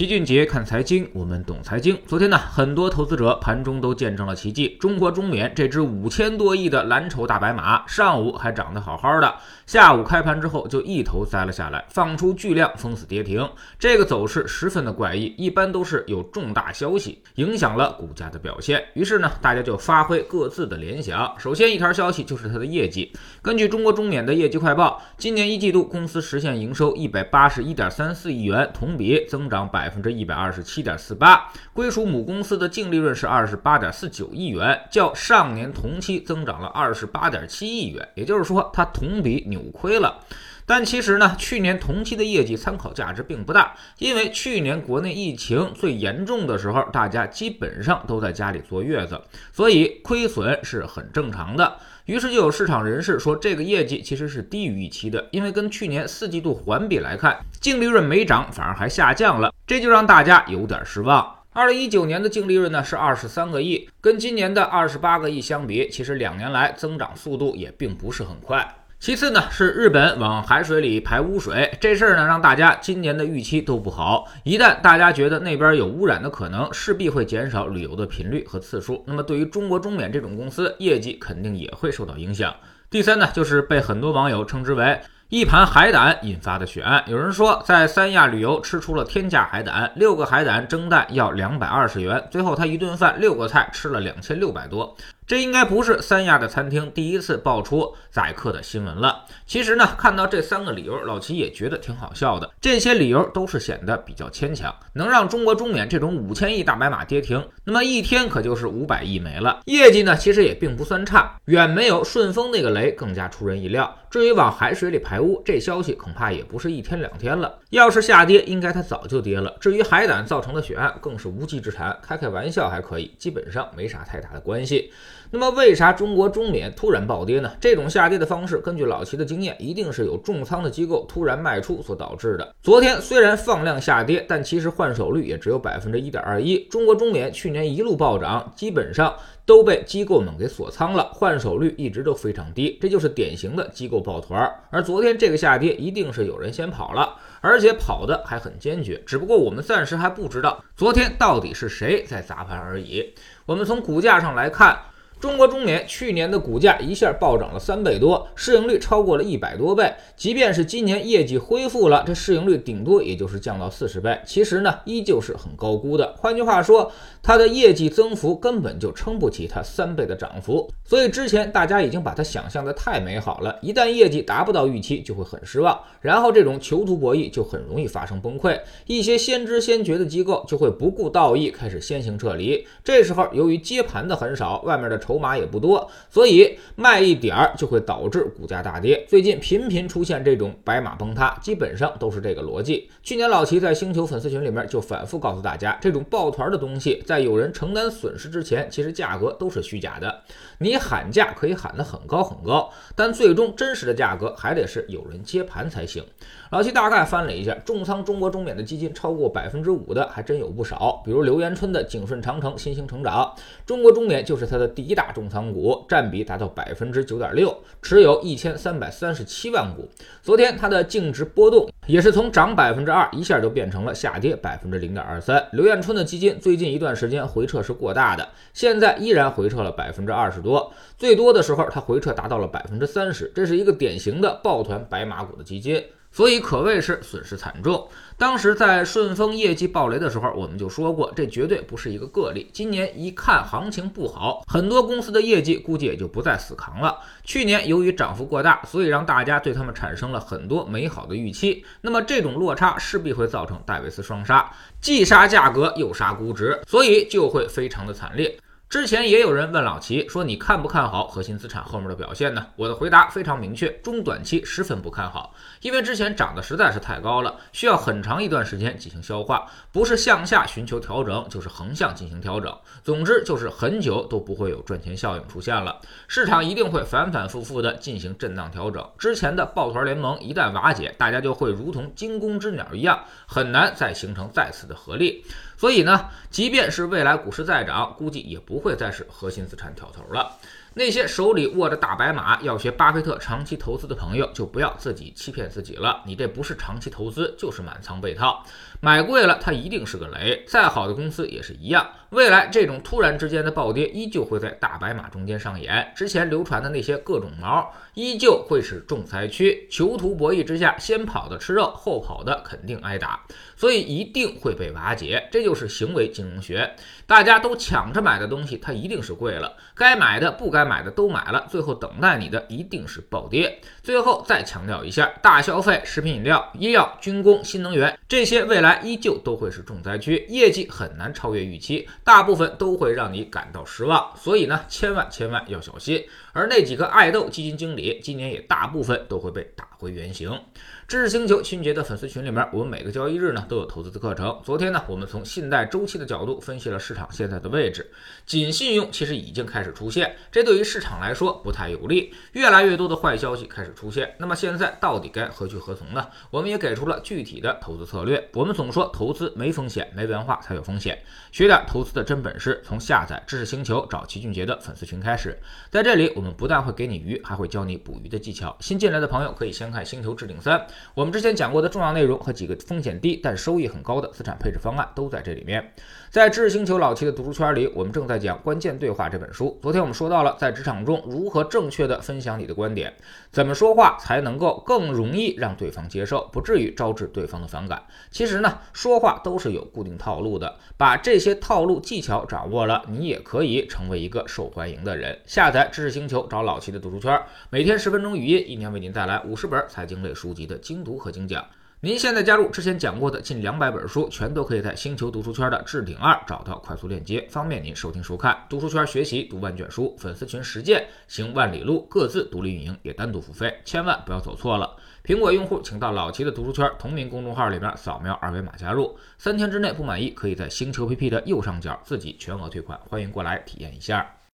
齐俊杰看财经，我们懂财经。昨天呢，很多投资者盘中都见证了奇迹。中国中免这只五千多亿的蓝筹大白马，上午还涨得好好的，下午开盘之后就一头栽了下来，放出巨量封死跌停。这个走势十分的怪异，一般都是有重大消息影响了股价的表现。于是呢，大家就发挥各自的联想。首先一条消息就是它的业绩。根据中国中免的业绩快报，今年一季度公司实现营收一百八十一点三四亿元，同比增长百。百分之一百二十七点四八，归属母公司的净利润是二十八点四九亿元，较上年同期增长了二十八点七亿元，也就是说，它同比扭亏了。但其实呢，去年同期的业绩参考价值并不大，因为去年国内疫情最严重的时候，大家基本上都在家里坐月子，所以亏损是很正常的。于是就有市场人士说，这个业绩其实是低于预期的，因为跟去年四季度环比来看，净利润没涨，反而还下降了，这就让大家有点失望。二零一九年的净利润呢是二十三个亿，跟今年的二十八个亿相比，其实两年来增长速度也并不是很快。其次呢，是日本往海水里排污水这事儿呢，让大家今年的预期都不好。一旦大家觉得那边有污染的可能，势必会减少旅游的频率和次数。那么对于中国中免这种公司，业绩肯定也会受到影响。第三呢，就是被很多网友称之为一盘海胆引发的血案。有人说，在三亚旅游吃出了天价海胆，六个海胆蒸蛋要两百二十元，最后他一顿饭六个菜吃了两千六百多。这应该不是三亚的餐厅第一次爆出宰客的新闻了。其实呢，看到这三个理由，老齐也觉得挺好笑的。这些理由都是显得比较牵强，能让中国中免这种五千亿大白马跌停，那么一天可就是五百亿没了。业绩呢，其实也并不算差，远没有顺丰那个雷更加出人意料。至于往海水里排污，这消息恐怕也不是一天两天了。要是下跌，应该它早就跌了。至于海胆造成的血案，更是无稽之谈。开开玩笑还可以，基本上没啥太大的关系。那么为啥中国中免突然暴跌呢？这种下跌的方式，根据老齐的经验，一定是有重仓的机构突然卖出所导致的。昨天虽然放量下跌，但其实换手率也只有百分之一点二一。中国中免去年一路暴涨，基本上都被机构们给锁仓了，换手率一直都非常低，这就是典型的机构抱团。而昨天这个下跌，一定是有人先跑了，而且跑的还很坚决。只不过我们暂时还不知道昨天到底是谁在砸盘而已。我们从股价上来看。中国中免去年的股价一下暴涨了三倍多，市盈率超过了一百多倍。即便是今年业绩恢复了，这市盈率顶多也就是降到四十倍。其实呢，依旧是很高估的。换句话说，它的业绩增幅根本就撑不起它三倍的涨幅。所以之前大家已经把它想象的太美好了，一旦业绩达不到预期，就会很失望。然后这种囚徒博弈就很容易发生崩溃，一些先知先觉的机构就会不顾道义，开始先行撤离。这时候由于接盘的很少，外面的。筹码也不多，所以卖一点儿就会导致股价大跌。最近频频出现这种白马崩塌，基本上都是这个逻辑。去年老齐在星球粉丝群里面就反复告诉大家，这种抱团的东西，在有人承担损失之前，其实价格都是虚假的。你喊价可以喊得很高很高，但最终真实的价格还得是有人接盘才行。老齐大概翻了一下，重仓中国中免的基金超过百分之五的还真有不少，比如刘延春的景顺长城、新兴成长，中国中免就是他的第一大。大重仓股占比达到百分之九点六，持有一千三百三十七万股。昨天它的净值波动也是从涨百分之二一下就变成了下跌百分之零点二三。刘彦春的基金最近一段时间回撤是过大的，现在依然回撤了百分之二十多，最多的时候它回撤达到了百分之三十，这是一个典型的抱团白马股的基金。所以可谓是损失惨重。当时在顺丰业绩暴雷的时候，我们就说过，这绝对不是一个个例。今年一看行情不好，很多公司的业绩估计也就不再死扛了。去年由于涨幅过大，所以让大家对他们产生了很多美好的预期。那么这种落差势必会造成戴维斯双杀，既杀价格又杀估值，所以就会非常的惨烈。之前也有人问老齐说：“你看不看好核心资产后面的表现呢？”我的回答非常明确，中短期十分不看好，因为之前涨得实在是太高了，需要很长一段时间进行消化，不是向下寻求调整，就是横向进行调整。总之就是很久都不会有赚钱效应出现了，市场一定会反反复复的进行震荡调整。之前的抱团联盟一旦瓦解，大家就会如同惊弓之鸟一样，很难再形成再次的合力。所以呢，即便是未来股市再涨，估计也不不会再是核心资产挑头了。那些手里握着大白马，要学巴菲特长期投资的朋友，就不要自己欺骗自己了。你这不是长期投资，就是满仓被套。买贵了它一定是个雷，再好的公司也是一样。未来这种突然之间的暴跌依旧会在大白马中间上演，之前流传的那些各种毛依旧会是仲裁区。囚徒博弈之下，先跑的吃肉，后跑的肯定挨打，所以一定会被瓦解。这就是行为金融学，大家都抢着买的东西，它一定是贵了。该买的、不该买的都买了，最后等待你的一定是暴跌。最后再强调一下，大消费、食品饮料、医药、军工、新能源这些未来依旧都会是重灾区，业绩很难超越预期。大部分都会让你感到失望，所以呢，千万千万要小心。而那几个爱豆基金经理，今年也大部分都会被打回原形。知识星球清洁的粉丝群里面，我们每个交易日呢都有投资的课程。昨天呢，我们从信贷周期的角度分析了市场现在的位置。紧信用其实已经开始出现，这对于市场来说不太有利。越来越多的坏消息开始出现，那么现在到底该何去何从呢？我们也给出了具体的投资策略。我们总说投资没风险，没文化才有风险。学点投资的真本事，从下载知识星球找齐俊杰的粉丝群开始。在这里，我们不但会给你鱼，还会教你捕鱼的技巧。新进来的朋友可以先看《星球置顶三》。我们之前讲过的重要内容和几个风险低但收益很高的资产配置方案都在这里面。在知识星球老七的读书圈里，我们正在讲《关键对话》这本书。昨天我们说到了在职场中如何正确的分享你的观点，怎么说话才能够更容易让对方接受，不至于招致对方的反感。其实呢，说话都是有固定套路的，把这些套路技巧掌握了，你也可以成为一个受欢迎的人。下载知识星球，找老七的读书圈，每天十分钟语音，一年为您带来五十本财经类书籍的精读和精讲。您现在加入之前讲过的近两百本书，全都可以在星球读书圈的置顶二找到快速链接，方便您收听收看。读书圈学习读万卷书，粉丝群实践行万里路，各自独立运营也单独付费，千万不要走错了。苹果用户请到老齐的读书圈同名公众号里边扫描二维码加入，三天之内不满意可以在星球 PP 的右上角自己全额退款，欢迎过来体验一下。